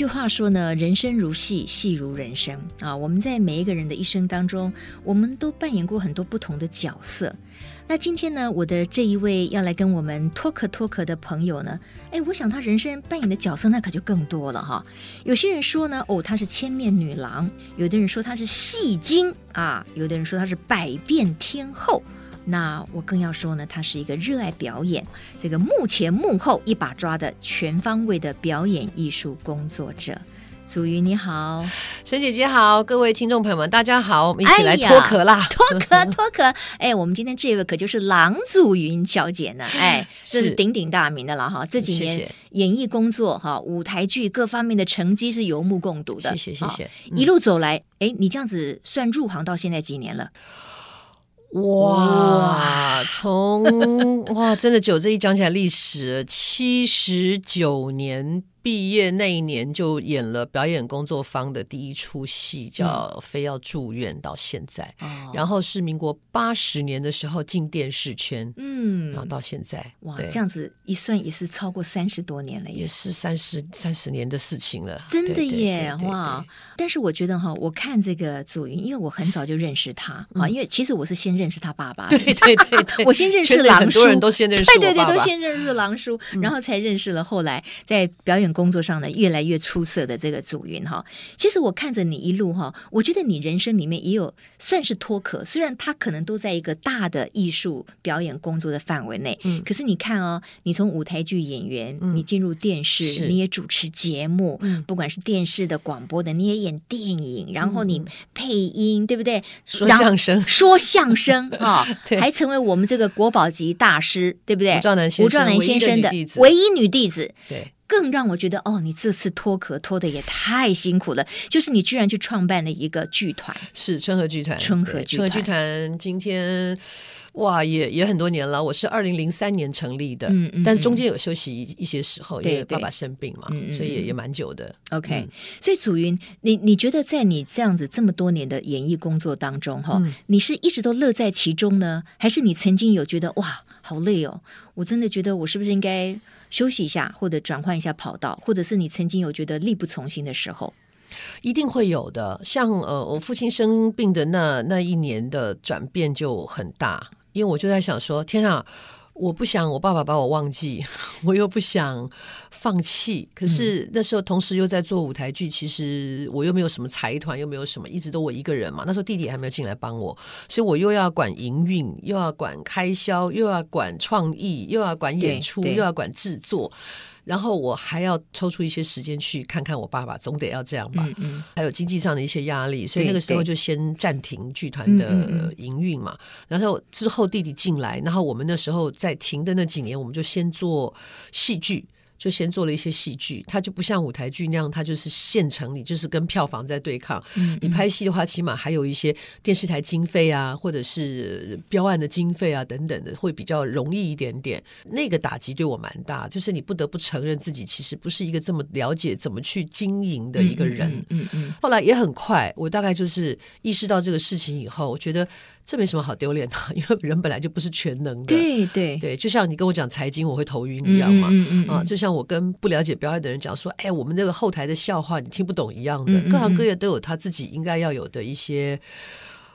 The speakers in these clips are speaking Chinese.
句话说呢，人生如戏，戏如人生啊。我们在每一个人的一生当中，我们都扮演过很多不同的角色。那今天呢，我的这一位要来跟我们脱壳脱壳的朋友呢，哎，我想他人生扮演的角色那可就更多了哈。有些人说呢，哦，她是千面女郎；有的人说她是戏精啊；有的人说她是百变天后。那我更要说呢，她是一个热爱表演，这个幕前幕后一把抓的全方位的表演艺术工作者。祖云你好，沈姐姐好，各位听众朋友们大家好，我们一起来脱壳啦，脱壳脱壳。哎，我们今天这位可就是郎祖云小姐呢，哎，这是鼎鼎大名的了哈。这几年演艺工作哈，舞台剧各方面的成绩是有目共睹的。谢谢谢谢，一路走来，哎，你这样子算入行到现在几年了？哇，从哇，真的九，这一讲起来历史七十九年。毕业那一年就演了表演工作坊的第一出戏，叫《非要住院》，到现在，嗯、然后是民国八十年的时候进电视圈，嗯，然后到现在，哇，这样子一算也是超过三十多年了，也是三十三十年的事情了，真的耶，哇！但是我觉得哈，我看这个祖云，因为我很早就认识他啊，嗯、因为其实我是先认识他爸爸，对对对对，我先认识狼叔，很多人都先认识，对对对，都先认识狼叔，嗯、然后才认识了后来在表演。工作上呢，越来越出色的这个祖云哈，其实我看着你一路哈，我觉得你人生里面也有算是脱壳，虽然他可能都在一个大的艺术表演工作的范围内，嗯，可是你看哦，你从舞台剧演员，嗯、你进入电视，你也主持节目，嗯、不管是电视的、广播的，你也演电影，然后你配音，嗯、对不对？说相声，说相声 啊，对。还成为我们这个国宝级大师，对不对？吴兆南先生，先生的唯一女弟子，对。更让我觉得哦，你这次脱壳脱的也太辛苦了。就是你居然去创办了一个剧团，是春和剧团。春和剧团，春和剧团今天哇，也也很多年了。我是二零零三年成立的，嗯嗯，但是中间有休息一一些时候，因为爸爸生病嘛，所以也也蛮久的。OK，所以祖云，你你觉得在你这样子这么多年的演艺工作当中，哈，你是一直都乐在其中呢，还是你曾经有觉得哇，好累哦？我真的觉得我是不是应该？休息一下，或者转换一下跑道，或者是你曾经有觉得力不从心的时候，一定会有的。像呃，我父亲生病的那那一年的转变就很大，因为我就在想说，天啊！我不想我爸爸把我忘记，我又不想放弃。可是那时候同时又在做舞台剧，其实我又没有什么财团，又没有什么，一直都我一个人嘛。那时候弟弟还没有进来帮我，所以我又要管营运，又要管开销，又要管创意，又要管演出，又要管制作。然后我还要抽出一些时间去看看我爸爸，总得要这样吧。嗯嗯，还有经济上的一些压力，所以那个时候就先暂停剧团的营运嘛。然后之后弟弟进来，然后我们那时候在停的那几年，我们就先做戏剧。就先做了一些戏剧，它就不像舞台剧那样，它就是现成，你就是跟票房在对抗。嗯嗯，你拍戏的话，起码还有一些电视台经费啊，或者是标案的经费啊等等的，会比较容易一点点。那个打击对我蛮大，就是你不得不承认自己其实不是一个这么了解怎么去经营的一个人。嗯嗯，嗯，嗯。后来也很快，我大概就是意识到这个事情以后，我觉得。这没什么好丢脸的，因为人本来就不是全能的。对对对，就像你跟我讲财经，我会头晕一样嘛。嗯嗯，嗯啊，就像我跟不了解表演的人讲说，哎，我们那个后台的笑话你听不懂一样的。各行各业都有他自己应该要有的一些。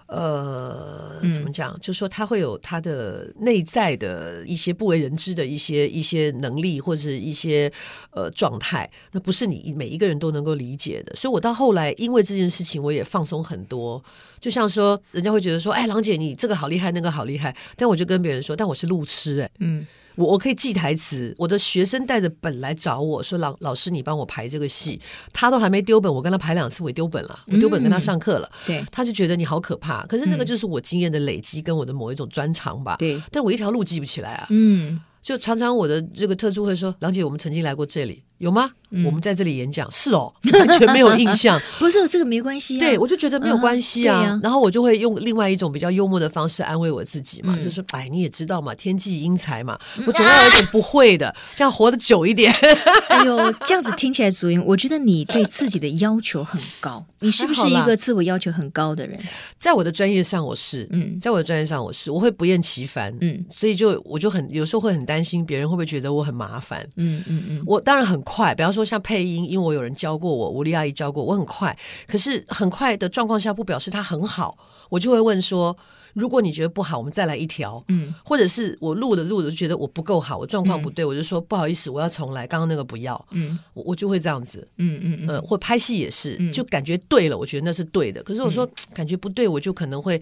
呃，怎么讲？嗯、就是说他会有他的内在的一些不为人知的一些一些能力，或者是一些呃状态，那不是你每一个人都能够理解的。所以我到后来，因为这件事情，我也放松很多。就像说，人家会觉得说，哎，郎姐，你这个好厉害，那个好厉害。但我就跟别人说，但我是路痴，哎，嗯。我我可以记台词，我的学生带着本来找我说，老老师你帮我排这个戏，他都还没丢本，我跟他排两次我也丢本了，我丢本跟他上课了，嗯、对，他就觉得你好可怕，可是那个就是我经验的累积跟我的某一种专长吧，对，但我一条路记不起来啊，嗯，就常常我的这个特助会说，郎姐我们曾经来过这里。有吗？我们在这里演讲是哦，完全没有印象。不是这个没关系，对我就觉得没有关系啊。然后我就会用另外一种比较幽默的方式安慰我自己嘛，就是说，哎，你也知道嘛，天妒英才嘛，我总要有点不会的，这样活得久一点。哎呦，这样子听起来，祖云，我觉得你对自己的要求很高。你是不是一个自我要求很高的人？在我的专业上，我是嗯，在我的专业上，我是我会不厌其烦，嗯，所以就我就很有时候会很担心别人会不会觉得我很麻烦，嗯嗯嗯，我当然很。快。比方说像配音，因为我有人教过我，吴丽阿姨教过我，很快。可是很快的状况下，不表示它很好，我就会问说。如果你觉得不好，我们再来一条。嗯，或者是我录的录的就觉得我不够好，我状况不对，嗯、我就说不好意思，我要重来，刚刚那个不要。嗯，我我就会这样子。嗯嗯嗯，呃，或拍戏也是，嗯、就感觉对了，我觉得那是对的。可是我说、嗯、感觉不对，我就可能会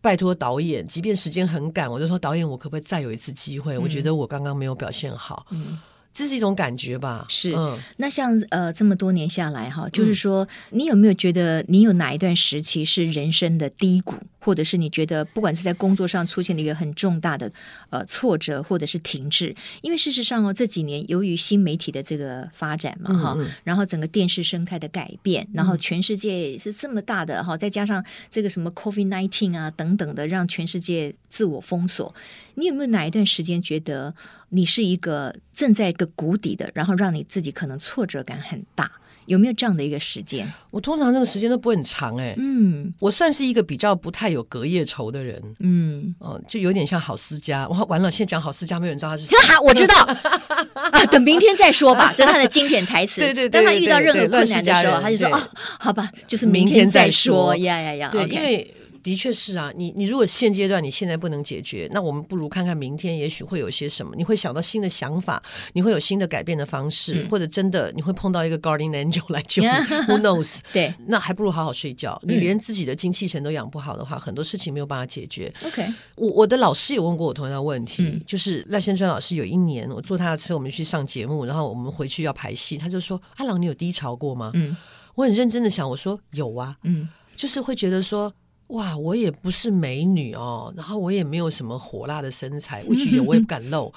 拜托导演，即便时间很赶，我就说导演，我可不可以再有一次机会？嗯、我觉得我刚刚没有表现好。嗯。这是一种感觉吧？是。嗯、那像呃这么多年下来哈，就是说，你有没有觉得你有哪一段时期是人生的低谷，或者是你觉得不管是在工作上出现了一个很重大的呃挫折，或者是停滞？因为事实上哦，这几年由于新媒体的这个发展嘛哈，然后整个电视生态的改变，然后全世界是这么大的哈，再加上这个什么 COVID nineteen 啊等等的，让全世界自我封锁。你有没有哪一段时间觉得你是一个正在一个谷底的，然后让你自己可能挫折感很大？有没有这样的一个时间？我通常那个时间都不会很长哎、欸。嗯，我算是一个比较不太有隔夜仇的人。嗯，哦，就有点像郝思嘉。哇，完了，现在讲郝思嘉，没有人知道他是谁。哈，我知道 啊，等明天再说吧。这是他的经典台词。对对对。当他遇到任何困难的时候，他就说：“哦，好吧，就是明天再说。”呀呀呀！对，因为。的确是啊，你你如果现阶段你现在不能解决，那我们不如看看明天，也许会有些什么，你会想到新的想法，你会有新的改变的方式，嗯、或者真的你会碰到一个 guardian angel 来救你，Who knows？对，那还不如好好睡觉。你连自己的精气神都养不好的话，嗯、很多事情没有办法解决。OK，我我的老师也问过我同样的问题，嗯、就是赖先川老师有一年我坐他的车，我们去上节目，然后我们回去要排戏，他就说：“阿郎，你有低潮过吗？”嗯，我很认真的想，我说有啊，嗯，就是会觉得说。哇，我也不是美女哦，然后我也没有什么火辣的身材，我觉得我也不敢露，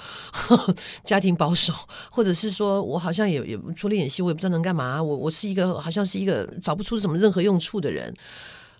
家庭保守，或者是说我好像也也除了演戏，我也不知道能干嘛，我我是一个好像是一个找不出什么任何用处的人。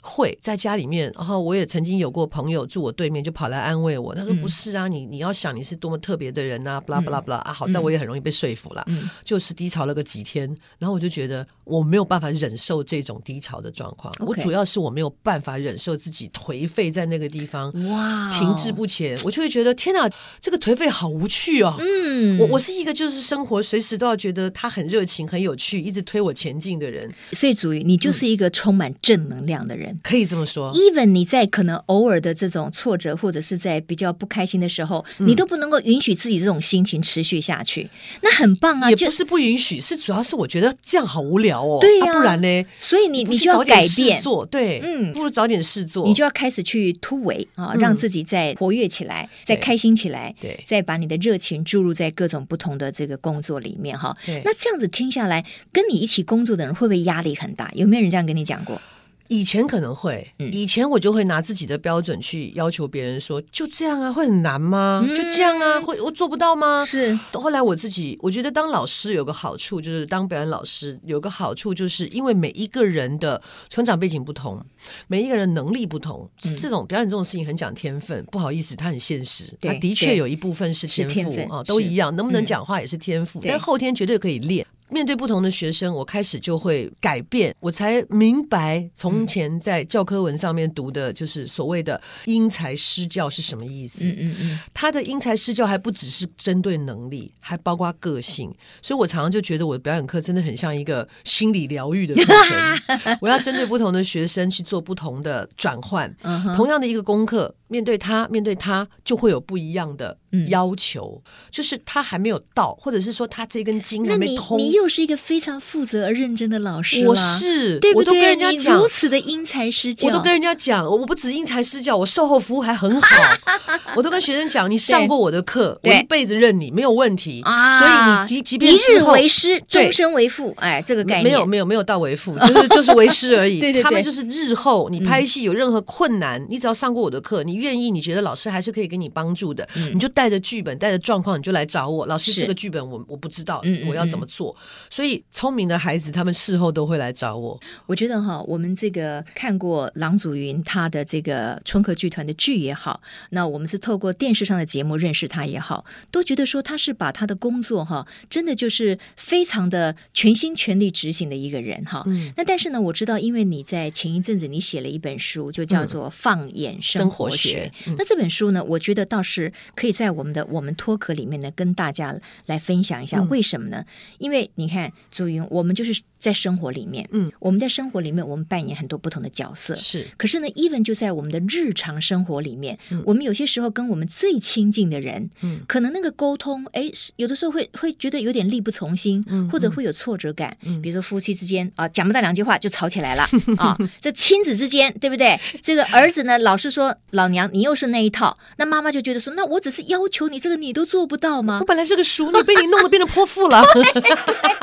会在家里面，然后我也曾经有过朋友住我对面，就跑来安慰我。他说：“不是啊，你你要想你是多么特别的人呐，不啦不啦不啦啊！”好在我也很容易被说服了，嗯、就是低潮了个几天，然后我就觉得我没有办法忍受这种低潮的状况。我主要是我没有办法忍受自己颓废在那个地方，哇，停滞不前，我就会觉得天哪，这个颓废好无趣哦。嗯，我我是一个就是生活随时都要觉得他很热情、很有趣，一直推我前进的人。所以祖瑜，你就是一个充满正能量的人。嗯可以这么说，even 你在可能偶尔的这种挫折，或者是在比较不开心的时候，嗯、你都不能够允许自己这种心情持续下去，那很棒啊！也不是不允许，是主要是我觉得这样好无聊哦。对呀、啊啊，不然呢？所以你你就要改变做，对，嗯，不如找点事做，你就要开始去突围啊，让自己再活跃起来，嗯、再开心起来，对，再把你的热情注入在各种不同的这个工作里面哈。对，那这样子听下来，跟你一起工作的人会不会压力很大？有没有人这样跟你讲过？以前可能会，以前我就会拿自己的标准去要求别人说，就这样啊，会很难吗？就这样啊，会我做不到吗？是。后来我自己，我觉得当老师有个好处，就是当表演老师有个好处，就是因为每一个人的成长背景不同，每一个人能力不同，这种表演这种事情很讲天分。不好意思，它很现实，它的确有一部分是天赋啊，都一样，能不能讲话也是天赋，但后天绝对可以练。面对不同的学生，我开始就会改变，我才明白从前在教科文上面读的，就是所谓的因材施教是什么意思。嗯嗯嗯，他的因材施教还不只是针对能力，还包括个性。所以我常常就觉得我的表演课真的很像一个心理疗愈的课程。我要针对不同的学生去做不同的转换。同样的一个功课，面对他，面对他就会有不一样的要求，就是他还没有到，或者是说他这根筋还没通。你又是一个非常负责而认真的老师，我是，对不对？我都跟人家讲，如此的因材施教，我都跟人家讲，我不止因材施教，我售后服务还很好。我都跟学生讲，你上过我的课，我一辈子认你没有问题。啊。所以你即即便一日为师，终身为父，哎，这个概念。没有没有没有到为父，就是就是为师而已。对对对，他们就是日后你拍戏有任何困难，你只要上过我的课，你愿意，你觉得老师还是可以给你帮助的，你就带着剧本，带着状况，你就来找我。老师，这个剧本我我不知道，我要怎么做？所以聪明的孩子，他们事后都会来找我。我觉得哈，我们这个看过郎祖云他的这个春和剧团的剧也好，那我们是透过电视上的节目认识他也好，都觉得说他是把他的工作哈，真的就是非常的全心全力执行的一个人哈。嗯。那但是呢，我知道，因为你在前一阵子你写了一本书，就叫做《放眼生活学》学。嗯、那这本书呢，我觉得倒是可以在我们的我们脱壳里面呢，跟大家来分享一下。为什么呢？嗯、因为你看，朱云，我们就是在生活里面，嗯，我们在生活里面，我们扮演很多不同的角色。是，可是呢，even 就在我们的日常生活里面，嗯、我们有些时候跟我们最亲近的人，嗯，可能那个沟通，哎，有的时候会会觉得有点力不从心，嗯、或者会有挫折感。嗯、比如说夫妻之间啊，讲不到两句话就吵起来了啊。这亲子之间，对不对？这个儿子呢，老是说老娘你又是那一套，那妈妈就觉得说，那我只是要求你这个，你都做不到吗？我本来是个淑女，被你弄得变成泼妇了。对对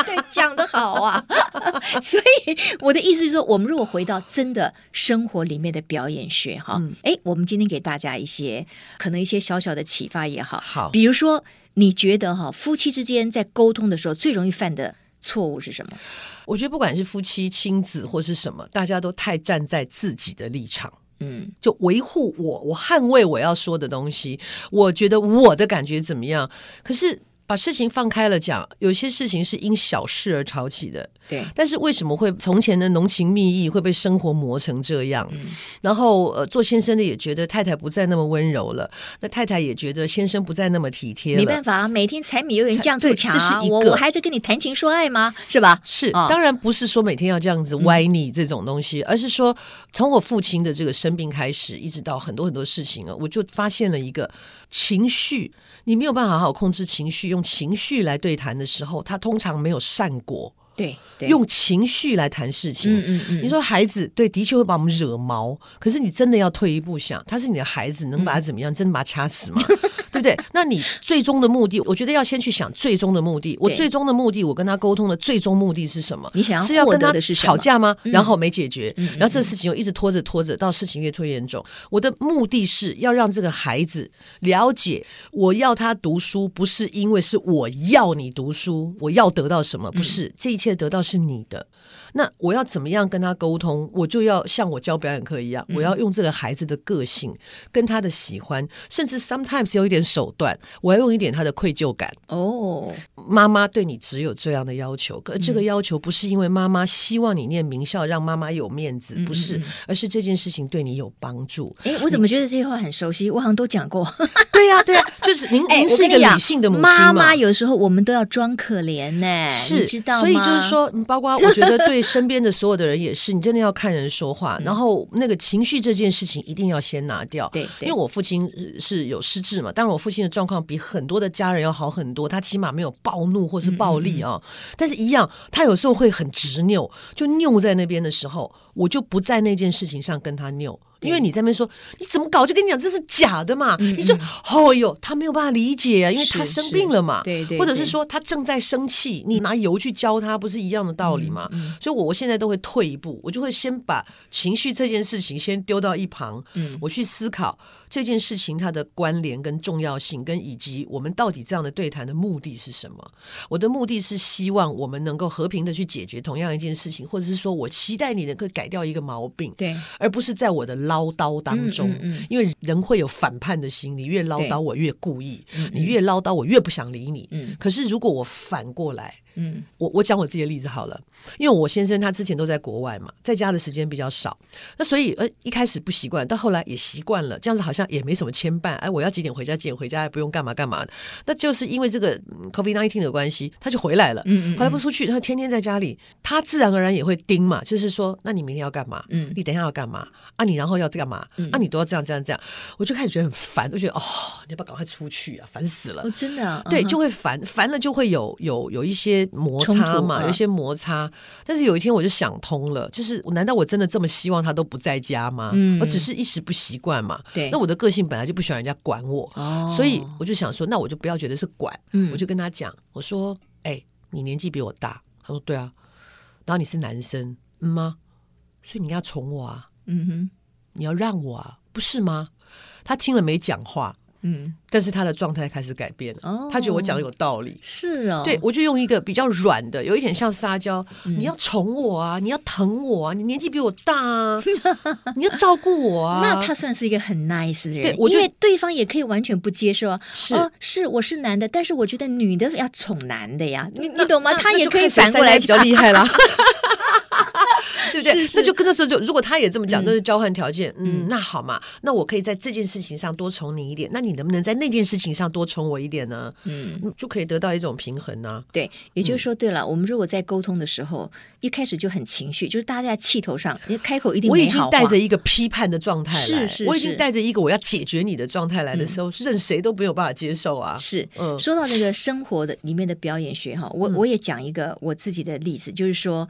对，讲得好啊。所以我的意思是说，我们如果回到真的生活里面的表演学哈，哎、嗯，我们今天给大家一些可能一些小小的启发也好，好，比如说你觉得哈，夫妻之间在沟通的时候最容易犯的错误是什么？我觉得不管是夫妻、亲子或是什么，大家都太站在自己的立场，嗯，就维护我，我捍卫我要说的东西。我觉得我的感觉怎么样？可是。把事情放开了讲，有些事情是因小事而吵起的。对，但是为什么会从前的浓情蜜意会被生活磨成这样？嗯、然后呃，做先生的也觉得太太不再那么温柔了，那太太也觉得先生不再那么体贴了。没办法啊，每天柴米油盐酱醋茶，这是一个我我还在跟你谈情说爱吗？是吧？是，哦、当然不是说每天要这样子歪腻这种东西，嗯、而是说从我父亲的这个生病开始，一直到很多很多事情啊，我就发现了一个情绪。你没有办法好好控制情绪，用情绪来对谈的时候，他通常没有善果。对，对用情绪来谈事情。嗯嗯嗯。你说孩子对，的确会把我们惹毛。可是你真的要退一步想，他是你的孩子，能把他怎么样？嗯、真的把他掐死吗？对不对？那你最终的目的，我觉得要先去想最终的目的。我最终的目的，我跟他沟通的最终目的是什么？你想要是要跟他吵架吗？嗯、然后没解决，嗯、然后这个事情又一直拖着拖着，到事情越拖越严重。我的目的是要让这个孩子了解，我要他读书，不是因为是我要你读书，我要得到什么？不是，嗯、这一一切得到是你的。那我要怎么样跟他沟通？我就要像我教表演课一样，我要用这个孩子的个性，跟他的喜欢，甚至 sometimes 有一点手段，我要用一点他的愧疚感。哦，妈妈对你只有这样的要求，可这个要求不是因为妈妈希望你念名校，让妈妈有面子，不是，而是这件事情对你有帮助。哎，我怎么觉得这句话很熟悉？我好像都讲过。对呀，对呀，就是您，您是一个理性的母亲嘛。妈妈有时候我们都要装可怜呢，是，知道吗？所以就是说，包括我觉得对。身边的所有的人也是，你真的要看人说话，嗯、然后那个情绪这件事情一定要先拿掉。对，对，因为我父亲是有失智嘛，当然我父亲的状况比很多的家人要好很多，他起码没有暴怒或是暴力啊，但是一样，他有时候会很执拗，就拗在那边的时候，我就不在那件事情上跟他拗。因为你在那边说你怎么搞，就跟你讲这是假的嘛，你就哦哟，他没有办法理解啊，因为他生病了嘛，对对，或者是说他正在生气，你拿油去浇他，不是一样的道理吗？嗯嗯，所以我我现在都会退一步，我就会先把情绪这件事情先丢到一旁，嗯，我去思考这件事情它的关联跟重要性，跟以及我们到底这样的对谈的目的是什么？我的目的是希望我们能够和平的去解决同样一件事情，或者是说我期待你能够改掉一个毛病，对，而不是在我的。唠叨当中，嗯嗯嗯、因为人会有反叛的心，理越唠叨我越故意，你越唠叨我越不想理你。嗯、可是如果我反过来。嗯，我我讲我自己的例子好了，因为我先生他之前都在国外嘛，在家的时间比较少，那所以呃一开始不习惯，到后来也习惯了，这样子好像也没什么牵绊。哎，我要几点回家？几点回家？也不用干嘛干嘛。那就是因为这个 COVID nineteen 的关系，他就回来了。嗯嗯，后来不出去，他天天在家里，他自然而然也会盯嘛，就是说，那你明天要干嘛？嗯，你等一下要干嘛？啊，你然后要干嘛？嗯、啊，你都要这样这样这样，我就开始觉得很烦，我觉得哦，你要不要赶快出去啊？烦死了！哦，真的、啊，对，就会烦，烦了就会有有有一些摩擦。嘛，有一些摩擦，但是有一天我就想通了，就是难道我真的这么希望他都不在家吗？嗯，我只是一时不习惯嘛。对，那我的个性本来就不喜欢人家管我，哦，所以我就想说，那我就不要觉得是管，嗯，我就跟他讲，我说，哎、欸，你年纪比我大，他说对啊，然后你是男生，嗯吗？所以你要宠我啊，嗯哼，你要让我啊，不是吗？他听了没讲话。嗯，但是他的状态开始改变了，哦、他觉得我讲的有道理，是哦，对，我就用一个比较软的，有一点像撒娇，嗯、你要宠我啊，你要疼我啊，你年纪比我大啊，你要照顾我啊，那他算是一个很 nice 的人，对，我觉得因为对方也可以完全不接受啊，是、哦、是，我是男的，但是我觉得女的要宠男的呀，你你懂吗？他也可以反过来比较厉害啦。对不对？是是那就跟那时候就，如果他也这么讲，嗯那是交换条件。嗯，嗯那好嘛，那我可以在这件事情上多宠你一点，那你能不能在那件事情上多宠我一点呢？嗯，就可以得到一种平衡呢、啊。对，也就是说，对了，我们如果在沟通的时候一开始就很情绪，就是大家在气头上，你开口一定我已经带着一个批判的状态来，是是我已经带着一个我要解决你的状态来的时候，任谁都没有办法接受啊。是，嗯说到那个生活的里面的表演学哈，我嗯我也讲一个我自己的例子，就是说。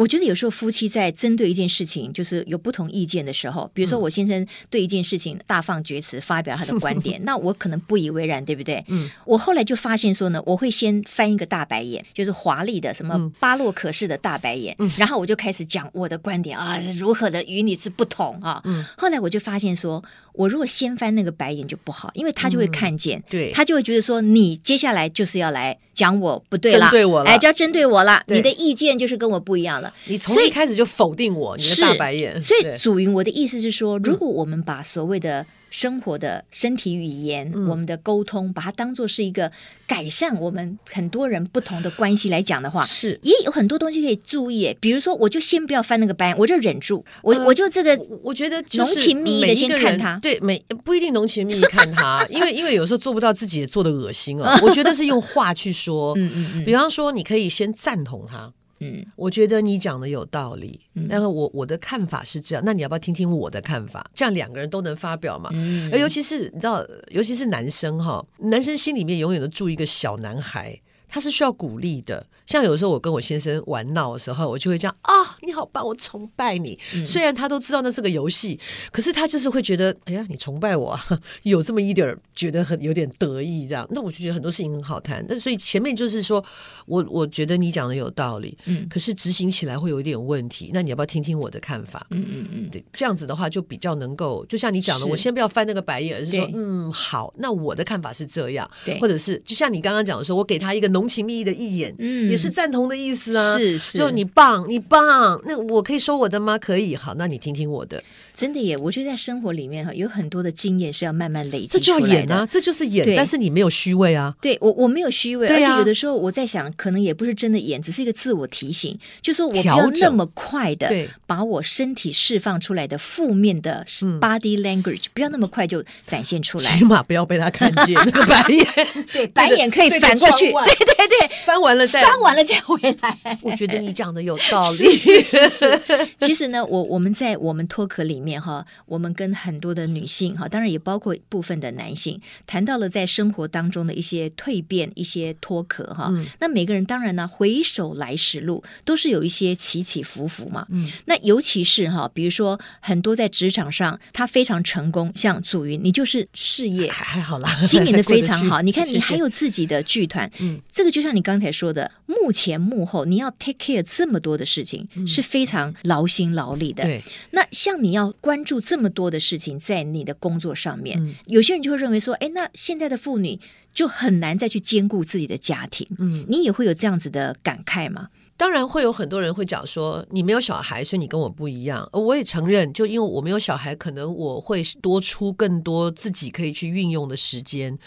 我觉得有时候夫妻在针对一件事情，就是有不同意见的时候，比如说我先生对一件事情大放厥词，发表他的观点，那我可能不以为然，对不对？嗯，我后来就发现说呢，我会先翻一个大白眼，就是华丽的什么巴洛克式的大白眼，嗯、然后我就开始讲我的观点啊，如何的与你之不同啊。嗯，后来我就发现说，我如果先翻那个白眼就不好，因为他就会看见，嗯、对，他就会觉得说，你接下来就是要来讲我不对了，针对我了，哎，就要针对我了，你的意见就是跟我不一样了，你从一开始就否定我，你的大白眼。所以，祖云，我的意思是说，如果我们把所谓的生活的身体语言、嗯、我们的沟通，把它当做是一个改善我们很多人不同的关系来讲的话，是也有很多东西可以注意。比如说，我就先不要翻那个白眼，我就忍住，我、呃、我就这个，我觉得浓情蜜意的先看他，对，每不一定浓情蜜意看他，因为因为有时候做不到自己也做的恶心啊。我觉得是用话去说，嗯嗯嗯，比方说，你可以先赞同他。嗯，我觉得你讲的有道理，那个我我的看法是这样，那你要不要听听我的看法？这样两个人都能发表嘛。嗯，而尤其是你知道，尤其是男生哈，男生心里面永远都住一个小男孩，他是需要鼓励的。像有时候我跟我先生玩闹的时候，我就会这样啊、哦，你好棒，我崇拜你。嗯、虽然他都知道那是个游戏，可是他就是会觉得，哎呀，你崇拜我，啊，有这么一点儿觉得很有点得意这样。那我就觉得很多事情很好谈。那所以前面就是说我我觉得你讲的有道理，嗯，可是执行起来会有一点问题。那你要不要听听我的看法？嗯嗯嗯，对，这样子的话就比较能够，就像你讲的，我先不要翻那个白眼，而是说，嗯，好，那我的看法是这样，对，或者是就像你刚刚讲的说，我给他一个浓情蜜意的一眼，嗯，也是赞同的意思。啊，是是，就你棒，你棒。那我可以说我的吗？可以，好，那你听听我的。真的耶，我觉得在生活里面哈，有很多的经验是要慢慢累积这就要演啊，这就是演，但是你没有虚伪啊。对我，我没有虚伪，啊、而且有的时候我在想，可能也不是真的演，只是一个自我提醒，就说我不要那么快的把我身体释放出来的负面的 body language，、嗯、不要那么快就展现出来，起码不要被他看见 那个白眼。对，白眼可以反过去，对对对，翻完了再翻完了再回来。我觉得你讲的有道理。是是是是。其实呢，我我们在我们脱壳里面哈，我们跟很多的女性哈，当然也包括部分的男性，谈到了在生活当中的一些蜕变、一些脱壳哈。嗯、那每个人当然呢，回首来时路，都是有一些起起伏伏嘛。嗯。那尤其是哈，比如说很多在职场上他非常成功，像祖云，你就是事业还还好啦，经营的非常好。你看你还有自己的剧团，嗯这个就像你刚才说的，幕前幕后你要 take care 这么多的事情，嗯、是非常劳心劳力的。对。那像你要关注这么多的事情在你的工作上面，嗯、有些人就会认为说，哎，那现在的妇女就很难再去兼顾自己的家庭。嗯，你也会有这样子的感慨吗？当然会有很多人会讲说，你没有小孩，所以你跟我不一样。我也承认，就因为我没有小孩，可能我会多出更多自己可以去运用的时间。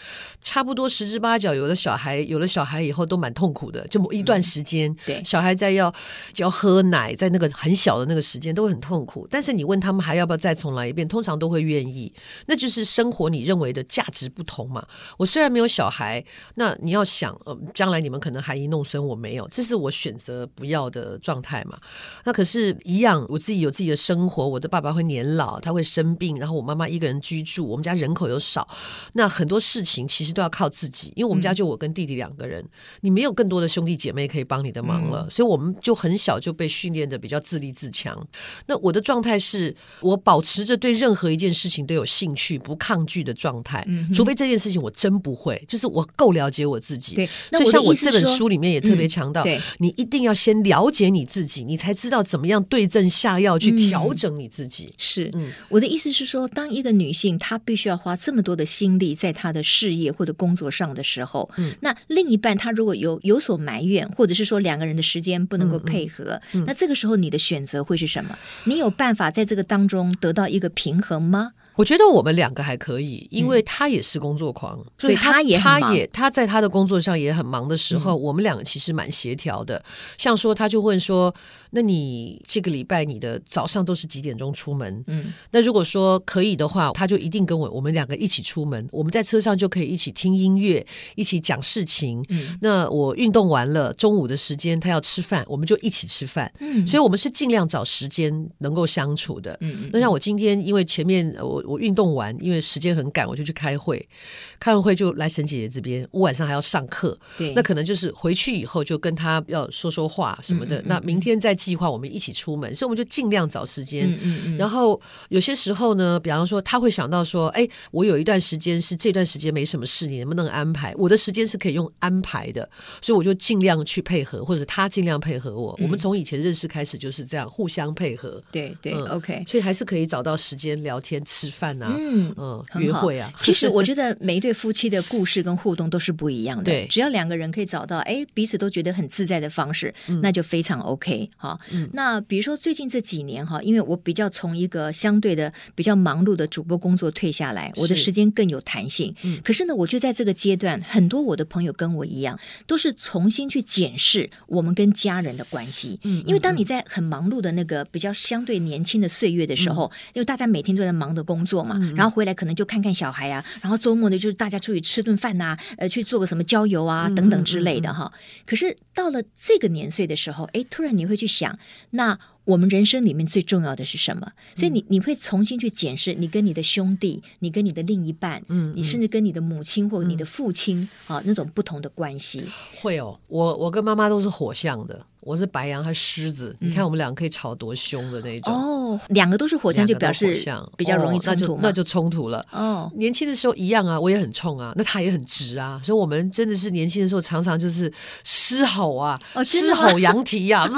差不多十之八九，有了小孩，有了小孩以后都蛮痛苦的，就某一段时间，嗯、对小孩在要要喝奶，在那个很小的那个时间都会很痛苦。但是你问他们还要不要再重来一遍，通常都会愿意。那就是生活你认为的价值不同嘛。我虽然没有小孩，那你要想，呃，将来你们可能含饴弄孙，我没有，这是我选择。不要的状态嘛，那可是，一样，我自己有自己的生活。我的爸爸会年老，他会生病，然后我妈妈一个人居住，我们家人口又少，那很多事情其实都要靠自己。因为我们家就我跟弟弟两个人，嗯、你没有更多的兄弟姐妹可以帮你的忙了，嗯、所以我们就很小就被训练的比较自立自强。那我的状态是我保持着对任何一件事情都有兴趣、不抗拒的状态，嗯、除非这件事情我真不会，就是我够了解我自己。对，所以像我这本书里面也特别强调，你一定要先了解你自己，你才知道怎么样对症下药去调整你自己。嗯、是，嗯，我的意思是说，当一个女性她必须要花这么多的心力在她的事业或者工作上的时候，嗯，那另一半她如果有有所埋怨，或者是说两个人的时间不能够配合，那这个时候你的选择会是什么？你有办法在这个当中得到一个平衡吗？我觉得我们两个还可以，因为他也是工作狂，嗯、所以他也他也他在他的工作上也很忙的时候，嗯、我们两个其实蛮协调的。像说，他就问说：“那你这个礼拜你的早上都是几点钟出门？”嗯，那如果说可以的话，他就一定跟我我们两个一起出门。我们在车上就可以一起听音乐，一起讲事情。嗯，那我运动完了，中午的时间他要吃饭，我们就一起吃饭。嗯，所以我们是尽量找时间能够相处的。嗯，那像我今天因为前面我。我运动完，因为时间很赶，我就去开会。开完会就来沈姐姐这边，我晚上还要上课。对，那可能就是回去以后就跟他要说说话什么的。嗯嗯嗯，那明天再计划我们一起出门，所以我们就尽量找时间。嗯嗯嗯，然后有些时候呢，比方说他会想到说：“哎，我有一段时间是这段时间没什么事，你能不能安排？”我的时间是可以用安排的，所以我就尽量去配合，或者他尽量配合我。嗯、我们从以前认识开始就是这样互相配合。对对、嗯、，OK，所以还是可以找到时间聊天吃饭啊，嗯嗯，约会啊。其实我觉得每一对夫妻的故事跟互动都是不一样的。对，只要两个人可以找到哎彼此都觉得很自在的方式，嗯、那就非常 OK 哈。嗯、那比如说最近这几年哈，因为我比较从一个相对的比较忙碌的主播工作退下来，我的时间更有弹性。嗯，可是呢，我就在这个阶段，很多我的朋友跟我一样，都是重新去检视我们跟家人的关系。嗯，因为当你在很忙碌的那个比较相对年轻的岁月的时候，嗯、因为大家每天都在忙着工作嘛。嗯、然后回来可能就看看小孩啊，然后周末呢就是大家出去吃顿饭呐、啊，呃，去做个什么郊游啊等等之类的哈。可是到了这个年岁的时候，哎，突然你会去想，那我们人生里面最重要的是什么？所以你你会重新去检视你跟你的兄弟，你跟你的另一半，嗯，嗯你甚至跟你的母亲或者你的父亲、嗯、啊那种不同的关系。会哦，我我跟妈妈都是火象的。我是白羊，和狮子。你看我们两个可以吵多凶的那种。哦，两个都是火象，就表示比较容易冲突，那就冲突了。哦，年轻的时候一样啊，我也很冲啊，那他也很直啊，所以我们真的是年轻的时候常常就是狮吼啊，狮吼羊蹄 呀，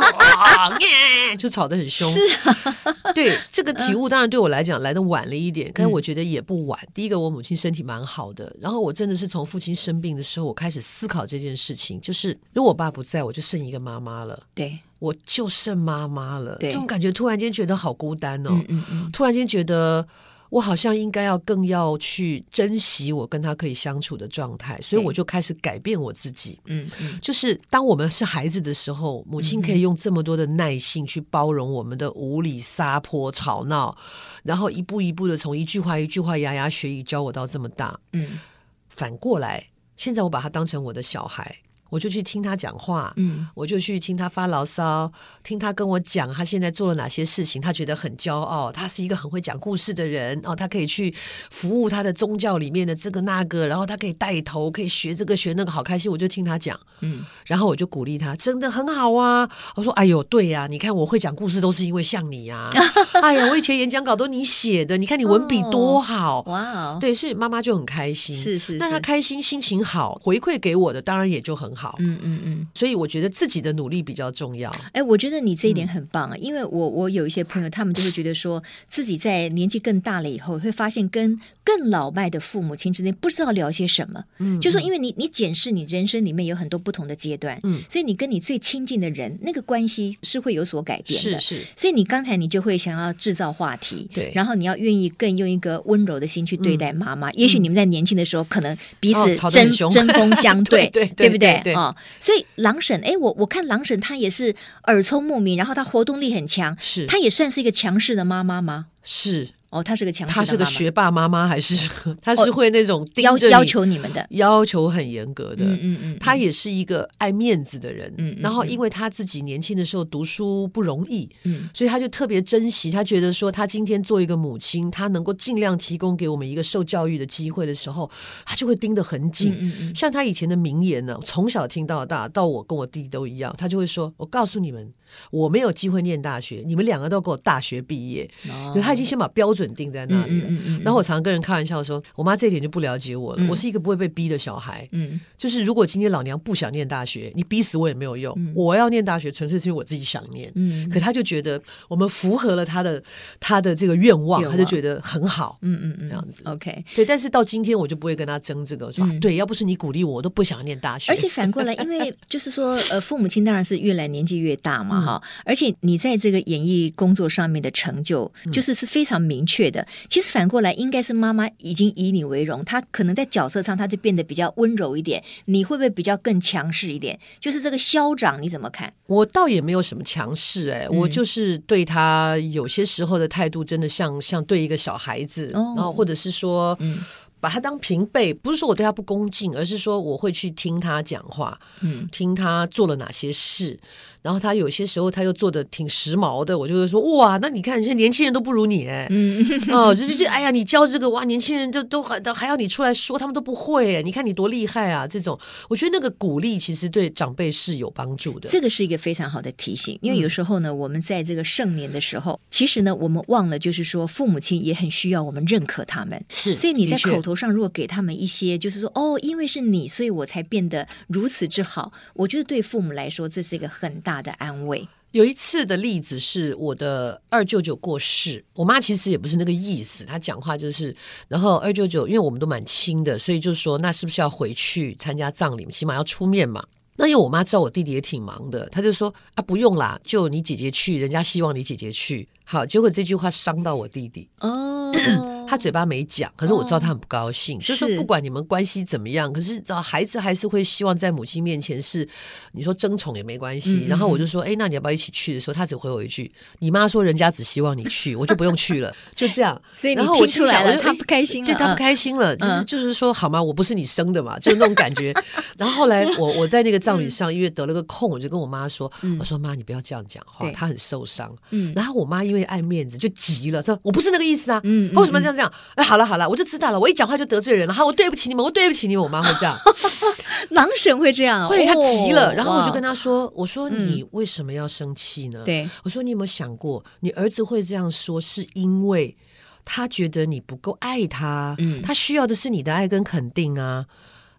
就吵得很凶。是啊，对这个体悟，当然对我来讲来的晚了一点，但是我觉得也不晚。第一个，我母亲身体蛮好的，然后我真的是从父亲生病的时候，我开始思考这件事情，就是如果我爸不在，我就剩一个妈妈了。对，我就剩妈妈了。对这种感觉突然间觉得好孤单哦。嗯嗯嗯，突然间觉得我好像应该要更要去珍惜我跟他可以相处的状态，所以我就开始改变我自己。嗯嗯，就是当我们是孩子的时候，母亲可以用这么多的耐性去包容我们的无理撒泼吵闹，然后一步一步的从一句话一句话牙牙学语教我到这么大。嗯，反过来，现在我把他当成我的小孩。我就去听他讲话，嗯，我就去听他发牢骚，听他跟我讲他现在做了哪些事情，他觉得很骄傲，他是一个很会讲故事的人哦，他可以去服务他的宗教里面的这个那个，然后他可以带头，可以学这个学那个，好开心，我就听他讲，嗯，然后我就鼓励他，真的很好啊，我说，哎呦，对呀，你看我会讲故事都是因为像你呀，哎呀，我以前演讲稿都你写的，你看你文笔多好，哇，哦。对，所以妈妈就很开心，是是，那她开心心情好，回馈给我的当然也就很好。好，嗯嗯嗯，所以我觉得自己的努力比较重要。哎，我觉得你这一点很棒啊，嗯、因为我我有一些朋友，他们就会觉得说自己在年纪更大了以后，会发现跟更老迈的父母亲之间不知道聊些什么。嗯，就说因为你你检视你人生里面有很多不同的阶段，嗯，所以你跟你最亲近的人那个关系是会有所改变的。是是，所以你刚才你就会想要制造话题，对，然后你要愿意更用一个温柔的心去对待妈妈。嗯、也许你们在年轻的时候可能彼此针针锋相对，对 对，不对？啊哦，所以狼婶，哎，我我看狼婶她也是耳聪目明，然后她活动力很强，是她也算是一个强势的妈妈吗？是。哦，他是个强，他是个学霸妈妈，还是 他是会那种要要求你们的，要求很严格的。嗯嗯嗯，他也是一个爱面子的人。嗯，然后因为他自己年轻的时候读书不容易，嗯，所以他就特别珍惜。他觉得说，他今天做一个母亲，他能够尽量提供给我们一个受教育的机会的时候，他就会盯得很紧。嗯嗯，像他以前的名言呢，从小听到大，到我跟我弟弟都一样，他就会说：“我告诉你们。”我没有机会念大学，你们两个都给我大学毕业。哦，他已经先把标准定在那里了。嗯嗯嗯，然后我常常跟人开玩笑说，我妈这一点就不了解我了。嗯，我是一个不会被逼的小孩。嗯，就是如果今天老娘不想念大学，你逼死我也没有用。嗯，我要念大学，纯粹是因为我自己想念。嗯，可他就觉得我们符合了他的他的这个愿望，他就觉得很好。嗯嗯嗯，这样子。OK，对。但是到今天我就不会跟他争这个，说对，要不是你鼓励我，我都不想念大学。而且反过来，因为就是说，呃，父母亲当然是越来年纪越大嘛。哈，而且你在这个演艺工作上面的成就，就是是非常明明确的。其实反过来，应该是妈妈已经以你为荣，她可能在角色上，她就变得比较温柔一点。你会不会比较更强势一点？就是这个校长，你怎么看？我倒也没有什么强势，哎，我就是对他有些时候的态度，真的像像对一个小孩子，哦、然后或者是说，嗯。把他当平辈，不是说我对他不恭敬，而是说我会去听他讲话，嗯，听他做了哪些事。然后他有些时候他又做的挺时髦的，我就会说哇，那你看现在年轻人都不如你哎，嗯，哦，就就哎呀，你教这个哇，年轻人就都还都还要你出来说，他们都不会哎，你看你多厉害啊！这种我觉得那个鼓励其实对长辈是有帮助的。这个是一个非常好的提醒，因为有时候呢，我们在这个盛年的时候，其实呢，我们忘了就是说，父母亲也很需要我们认可他们。是，所以你在口头上如果给他们一些，就是说哦，因为是你，所以我才变得如此之好。我觉得对父母来说，这是一个很大的安慰。有一次的例子是我的二舅舅过世，我妈其实也不是那个意思，她讲话就是，然后二舅舅因为我们都蛮亲的，所以就说那是不是要回去参加葬礼，起码要出面嘛。那因为我妈知道我弟弟也挺忙的，她就说啊不用啦，就你姐姐去，人家希望你姐姐去。好，结果这句话伤到我弟弟哦。他嘴巴没讲，可是我知道他很不高兴。哦、就是不管你们关系怎么样，是可是找孩子还是会希望在母亲面前是你说争宠也没关系。嗯、然后我就说，哎，那你要不要一起去的时候，他只回我一句：“你妈说人家只希望你去，我就不用去了。”就这样。所以你听出来了，他不开心了，对他不开心了，就是就是说，好吗？我不是你生的嘛，就是那种感觉。然后后来 我我在那个葬礼上，因为得了个空，我就跟我妈说：“我说妈，你不要这样讲话，他很受伤。”嗯。然后我妈因为爱面子就急了，说：“我不是那个意思啊，嗯，为什么这样这样？哎，好了好了，我就知道了。我一讲话就得罪人了。好，我对不起你们，我对不起你们。我妈会这样，狼神会这样，会他急了。然后我就跟他说：“我说你为什么要生气呢？对，我说你有没有想过，你儿子会这样说，是因为他觉得你不够爱他，嗯，他需要的是你的爱跟肯定啊。”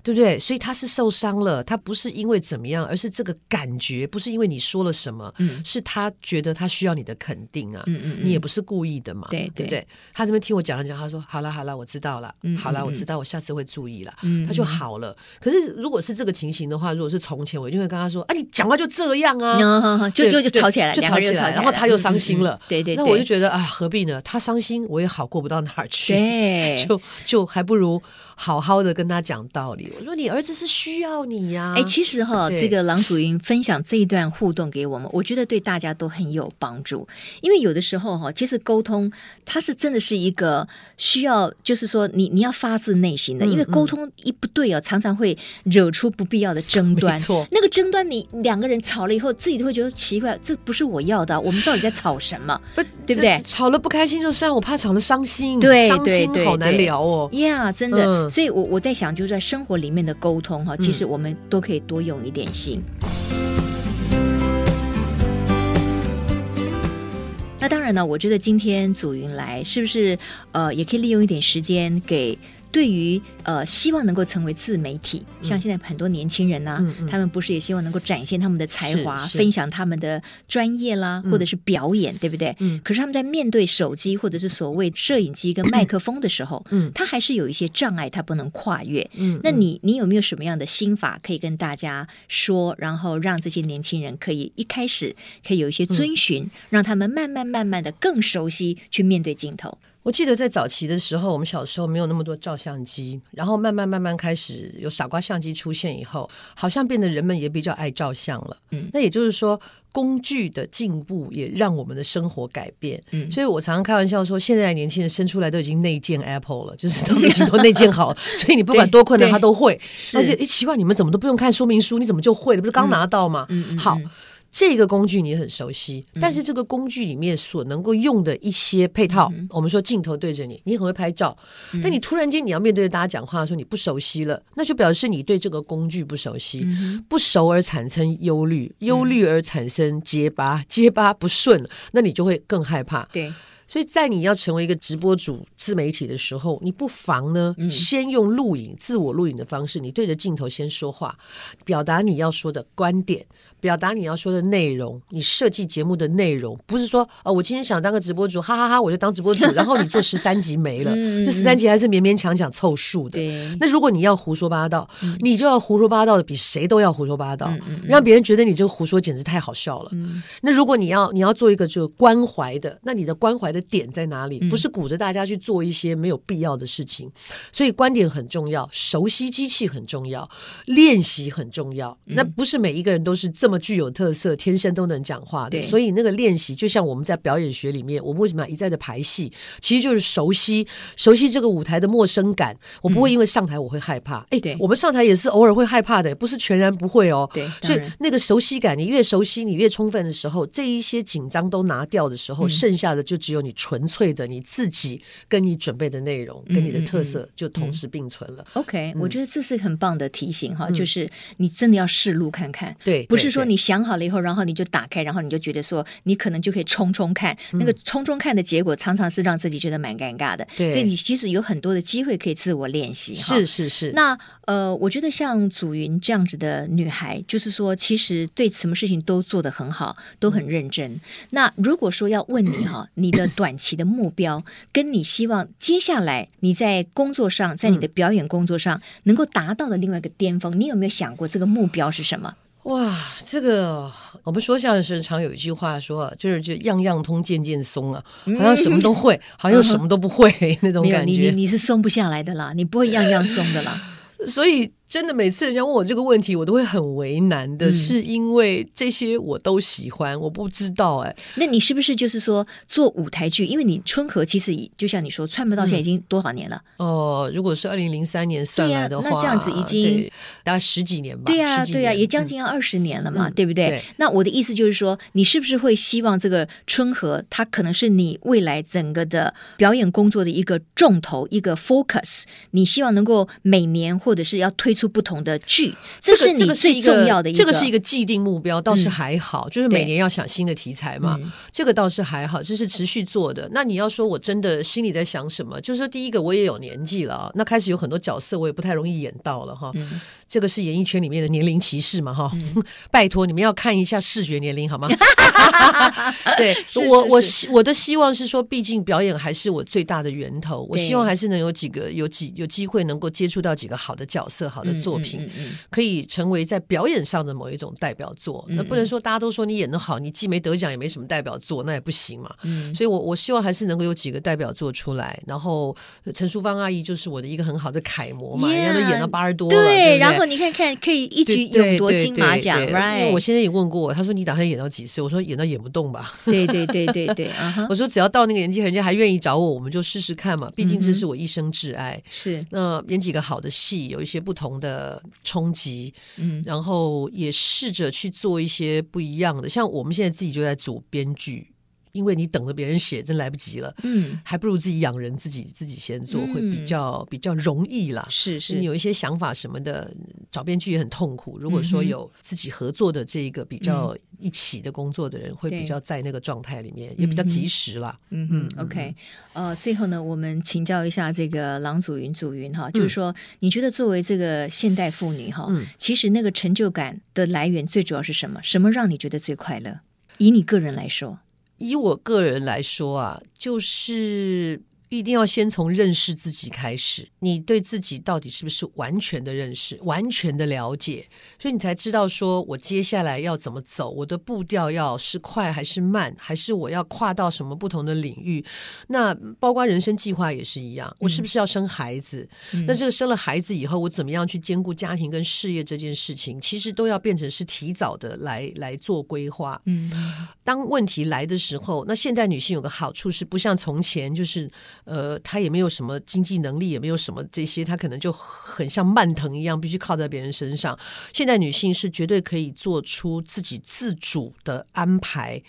对不对？所以他是受伤了，他不是因为怎么样，而是这个感觉，不是因为你说了什么，嗯，是他觉得他需要你的肯定啊，嗯嗯，你也不是故意的嘛，对对不对？他这边听我讲了讲，他说好了好了，我知道了，嗯，好了，我知道，我下次会注意了，嗯，他就好了。可是如果是这个情形的话，如果是从前，我就会跟他说啊，你讲话就这样啊，就又就吵起来，就吵起来，然后他又伤心了，对对，那我就觉得啊，何必呢？他伤心，我也好过不到哪儿去，对，就就还不如好好的跟他讲道理。我说你儿子是。需要你呀！哎，其实哈，这个郎祖筠分享这一段互动给我们，我觉得对大家都很有帮助。因为有的时候哈，其实沟通它是真的是一个需要，就是说你你要发自内心的，因为沟通一不对哦，常常会惹出不必要的争端。错，那个争端你两个人吵了以后，自己都会觉得奇怪，这不是我要的，我们到底在吵什么？不，对不对？吵了不开心就算，我怕吵了伤心，对，伤心好难聊哦。呀，真的，所以我我在想，就是在生活里面的沟通哈。其实我们都可以多用一点心。那当然呢，我觉得今天祖云来，是不是呃，也可以利用一点时间给。对于呃，希望能够成为自媒体，像现在很多年轻人呢、他们不是也希望能够展现他们的才华，分享他们的专业啦，嗯、或者是表演，对不对？嗯、可是他们在面对手机或者是所谓摄影机跟麦克风的时候，嗯，他还是有一些障碍，他不能跨越。嗯，那你你有没有什么样的心法可以跟大家说，然后让这些年轻人可以一开始可以有一些遵循，嗯、让他们慢慢慢慢的更熟悉去面对镜头？我记得在早期的时候，我们小时候没有那么多照相机，然后慢慢慢慢开始有傻瓜相机出现以后，好像变得人们也比较爱照相了。嗯，那也就是说，工具的进步也让我们的生活改变。嗯，所以我常常开玩笑说，现在的年轻人生出来都已经内建 Apple 了，就是他们已经都内建好了，所以你不管多困难，他都会。而且一奇怪，你们怎么都不用看说明书，你怎么就会了？不是刚拿到吗？嗯嗯，好。这个工具你很熟悉，但是这个工具里面所能够用的一些配套，嗯、我们说镜头对着你，你很会拍照，嗯、但你突然间你要面对着大家讲话的时候，你不熟悉了，那就表示你对这个工具不熟悉，嗯、不熟而产生忧虑，忧虑而产生结巴，结巴不顺，那你就会更害怕。对。所以在你要成为一个直播主、自媒体的时候，你不妨呢，先用录影、自我录影的方式，你对着镜头先说话，表达你要说的观点，表达你要说的内容。你设计节目的内容，不是说哦，我今天想当个直播主，哈哈哈，我就当直播主，然后你做十三集没了，这十三集还是勉勉强强凑数的。那如果你要胡说八道，你就要胡说八道的比谁都要胡说八道，让别人觉得你这个胡说简直太好笑了。那如果你要你要做一个就关怀的，那你的关怀的。的点在哪里，不是鼓着大家去做一些没有必要的事情。所以观点很重要，熟悉机器很重要，练习很重要。那不是每一个人都是这么具有特色，天生都能讲话的。所以那个练习，就像我们在表演学里面，我们为什么要一再的排戏？其实就是熟悉熟悉这个舞台的陌生感。我不会因为上台我会害怕。哎，对，我们上台也是偶尔会害怕的，不是全然不会哦。对，所以那个熟悉感，你越熟悉，你越充分的时候，这一些紧张都拿掉的时候，剩下的就只有你纯粹的你自己跟你准备的内容跟你的特色就同时并存了。OK，我觉得这是很棒的提醒哈，就是你真的要试录看看。对，不是说你想好了以后，然后你就打开，然后你就觉得说你可能就可以冲冲看，那个冲冲看的结果常常是让自己觉得蛮尴尬的。对，所以你其实有很多的机会可以自我练习。是是是。那呃，我觉得像祖云这样子的女孩，就是说其实对什么事情都做得很好，都很认真。那如果说要问你哈，你的短期的目标，跟你希望接下来你在工作上，在你的表演工作上能够达到的另外一个巅峰，你有没有想过这个目标是什么？哇，这个我们说相声常有一句话说，就是就样样通，件件松啊，好像什么都会，好像什么都不会 那种感觉。你你你是松不下来的啦，你不会样样松的啦，所以。真的，每次人家问我这个问题，我都会很为难的，是因为这些我都喜欢，我不知道哎。那你是不是就是说做舞台剧？因为你春和其实就像你说，串不到现在已经多少年了？哦，如果是二零零三年算来的话，那这样子已经大概十几年吧？对呀，对呀，也将近要二十年了嘛，对不对？那我的意思就是说，你是不是会希望这个春和，它可能是你未来整个的表演工作的一个重头，一个 focus？你希望能够每年或者是要推出不同的剧，这是你最重要的一个，这个是一个既定目标，倒是还好，就是每年要想新的题材嘛，这个倒是还好，这是持续做的。那你要说我真的心里在想什么，就是说第一个我也有年纪了，那开始有很多角色我也不太容易演到了哈，这个是演艺圈里面的年龄歧视嘛哈，拜托你们要看一下视觉年龄好吗？对我我希我的希望是说，毕竟表演还是我最大的源头，我希望还是能有几个有几有机会能够接触到几个好的角色，好的作品。可以成为在表演上的某一种代表作，那不能说大家都说你演的好，你既没得奖也没什么代表作，那也不行嘛。嗯，所以我我希望还是能够有几个代表作出来。然后陈淑芳阿姨就是我的一个很好的楷模嘛，人家都演到八十多了，对，然后你看看可以一举勇夺金马奖，right？因为我现在也问过我，他说你打算演到几岁？我说演到演不动吧。对对对对对，我说只要到那个年纪，人家还愿意找我，我们就试试看嘛。毕竟这是我一生挚爱。是、嗯、那演几个好的戏，有一些不同的。冲击，嗯，然后也试着去做一些不一样的，像我们现在自己就在组编剧。因为你等着别人写，真来不及了。嗯，还不如自己养人，自己自己先做，会比较比较容易啦。是是，你有一些想法什么的，找编剧也很痛苦。如果说有自己合作的这个比较一起的工作的人，会比较在那个状态里面，也比较及时啦。嗯嗯，OK。呃，最后呢，我们请教一下这个郎祖筠祖筠哈，就是说，你觉得作为这个现代妇女哈，其实那个成就感的来源最主要是什么？什么让你觉得最快乐？以你个人来说。以我个人来说啊，就是。一定要先从认识自己开始，你对自己到底是不是完全的认识、完全的了解，所以你才知道说我接下来要怎么走，我的步调要是快还是慢，还是我要跨到什么不同的领域。那包括人生计划也是一样，我是不是要生孩子？嗯、那这个生了孩子以后，我怎么样去兼顾家庭跟事业这件事情，其实都要变成是提早的来来做规划。嗯，当问题来的时候，那现代女性有个好处是，不像从前就是。呃，他也没有什么经济能力，也没有什么这些，他可能就很像蔓藤一样，必须靠在别人身上。现代女性是绝对可以做出自己自主的安排，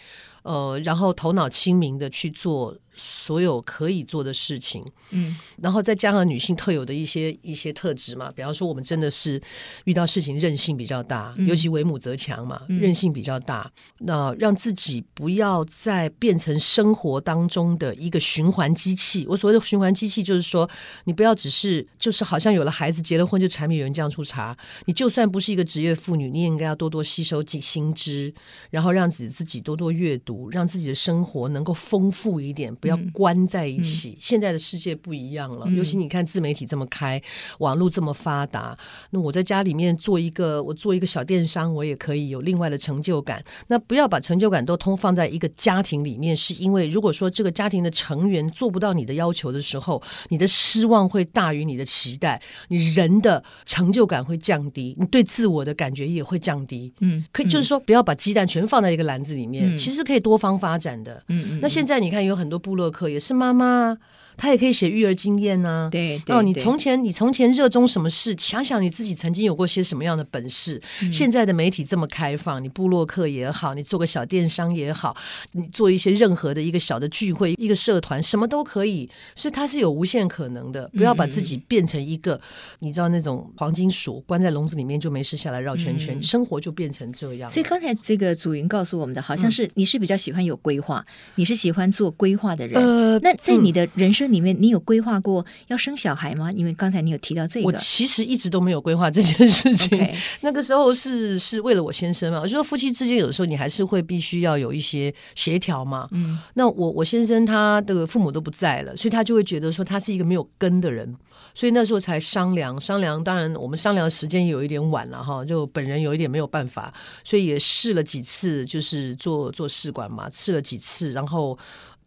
呃，然后头脑清明的去做。所有可以做的事情，嗯，然后再加上女性特有的一些一些特质嘛，比方说我们真的是遇到事情韧性比较大，嗯、尤其为母则强嘛，韧性比较大。嗯、那让自己不要再变成生活当中的一个循环机器。我所谓的循环机器，就是说你不要只是就是好像有了孩子结了婚就柴米油盐酱醋茶。你就算不是一个职业妇女，你也应该要多多吸收新新知，然后让自己自己多多阅读，让自己的生活能够丰富一点。不要关在一起。嗯、现在的世界不一样了，嗯、尤其你看自媒体这么开，网络这么发达，那我在家里面做一个，我做一个小电商，我也可以有另外的成就感。那不要把成就感都通放在一个家庭里面，是因为如果说这个家庭的成员做不到你的要求的时候，你的失望会大于你的期待，你人的成就感会降低，你对自我的感觉也会降低。嗯，可以就是说，不要把鸡蛋全放在一个篮子里面，嗯、其实可以多方发展的。嗯嗯。那现在你看，有很多部洛克也是妈妈。他也可以写育儿经验呐、啊，对，对哦，你从前你从前热衷什么事？想想你自己曾经有过些什么样的本事。嗯、现在的媒体这么开放，你布洛克也好，你做个小电商也好，你做一些任何的一个小的聚会、一个社团，什么都可以。所以它是有无限可能的。不要把自己变成一个，嗯、你知道那种黄金鼠，关在笼子里面就没事下来绕圈圈，嗯、生活就变成这样。所以刚才这个祖云告诉我们的，好像是你是比较喜欢有规划，嗯、你是喜欢做规划的人。呃，那在你的人生。里面你有规划过要生小孩吗？因为刚才你有提到这个，我其实一直都没有规划这件事情。Okay. 那个时候是是为了我先生嘛，我觉得夫妻之间有的时候你还是会必须要有一些协调嘛。嗯，那我我先生他的父母都不在了，所以他就会觉得说他是一个没有根的人，所以那时候才商量商量。当然我们商量的时间有一点晚了哈，就本人有一点没有办法，所以也试了几次，就是做做试管嘛，试了几次，然后。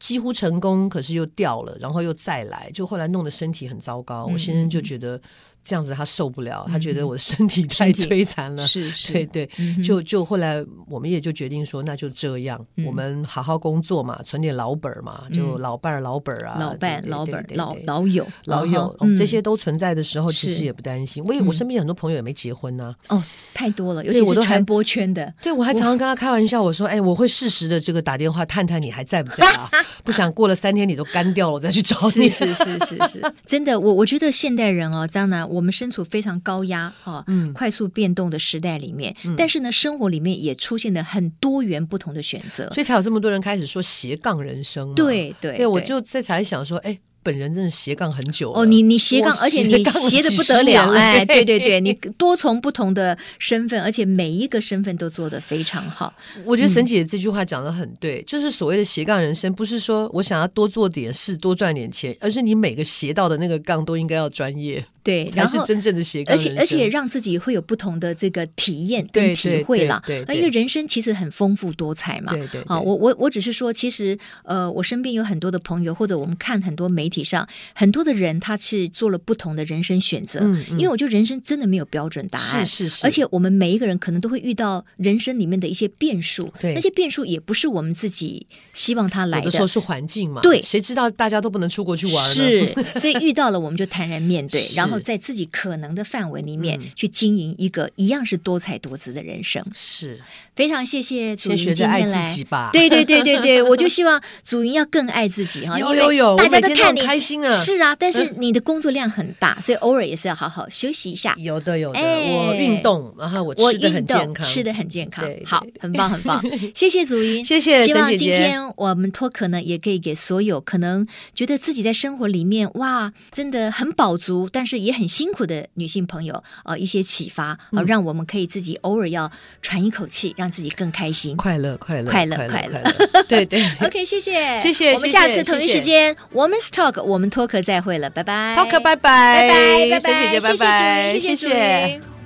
几乎成功，可是又掉了，然后又再来，就后来弄得身体很糟糕。嗯、我先生就觉得。这样子他受不了，他觉得我的身体太摧残了。是是，对对，就就后来我们也就决定说，那就这样，我们好好工作嘛，存点老本嘛，就老伴儿老本儿啊，老伴老本老老友老友这些都存在的时候，其实也不担心。我我身边很多朋友也没结婚呢。哦，太多了，尤其是传播圈的。对，我还常常跟他开玩笑，我说，哎，我会适时的这个打电话探探你还在不在啊？不想过了三天你都干掉了，我再去找你。是是是是是，真的，我我觉得现代人哦，张楠。我们身处非常高压啊，嗯、快速变动的时代里面，嗯、但是呢，生活里面也出现了很多元不同的选择，所以才有这么多人开始说斜杠人生。对对，对，我就在才想说，哎。本人真的斜杠很久哦，你你斜杠，而且你斜的不得了，哎，对对对，你多重不同的身份，而且每一个身份都做得非常好。我觉得沈姐这句话讲得很对，就是所谓的斜杠人生，不是说我想要多做点事，多赚点钱，而是你每个斜到的那个杠都应该要专业。对，才是真正的斜杠，而且而且让自己会有不同的这个体验跟体会啦。对，因为人生其实很丰富多彩嘛。对对。啊，我我我只是说，其实呃，我身边有很多的朋友，或者我们看很多媒体上很多的人，他是做了不同的人生选择。嗯。因为我觉得人生真的没有标准答案。是是是。而且我们每一个人可能都会遇到人生里面的一些变数。对。那些变数也不是我们自己希望他来的。有的时候是环境嘛。对。谁知道大家都不能出国去玩呢？是。所以遇到了，我们就坦然面对，然后。然后在自己可能的范围里面去经营一个一样是多彩多姿的人生，是。非常谢谢祖云今天来。对对对对对，我就希望祖云要更爱自己哈，有有有，大家都看你开心啊，是啊，但是你的工作量很大，所以偶尔也是要好好休息一下。有的有的，我运动，然后我吃的很健康，吃的很健康，好，很棒很棒，谢谢祖云，谢谢。希望今天我们脱壳呢，也可以给所有可能觉得自己在生活里面哇，真的很饱足，但是也很辛苦的。女性朋友，呃，一些启发，呃，让我们可以自己偶尔要喘一口气，让自己更开心，快乐，快乐，快乐，快乐。对对，OK，谢谢，谢谢，我们下次同一时间，Woman's Talk，我们脱壳再会了，拜拜，Talk，拜拜，拜拜，拜拜，沈姐姐，拜拜，谢谢，谢谢。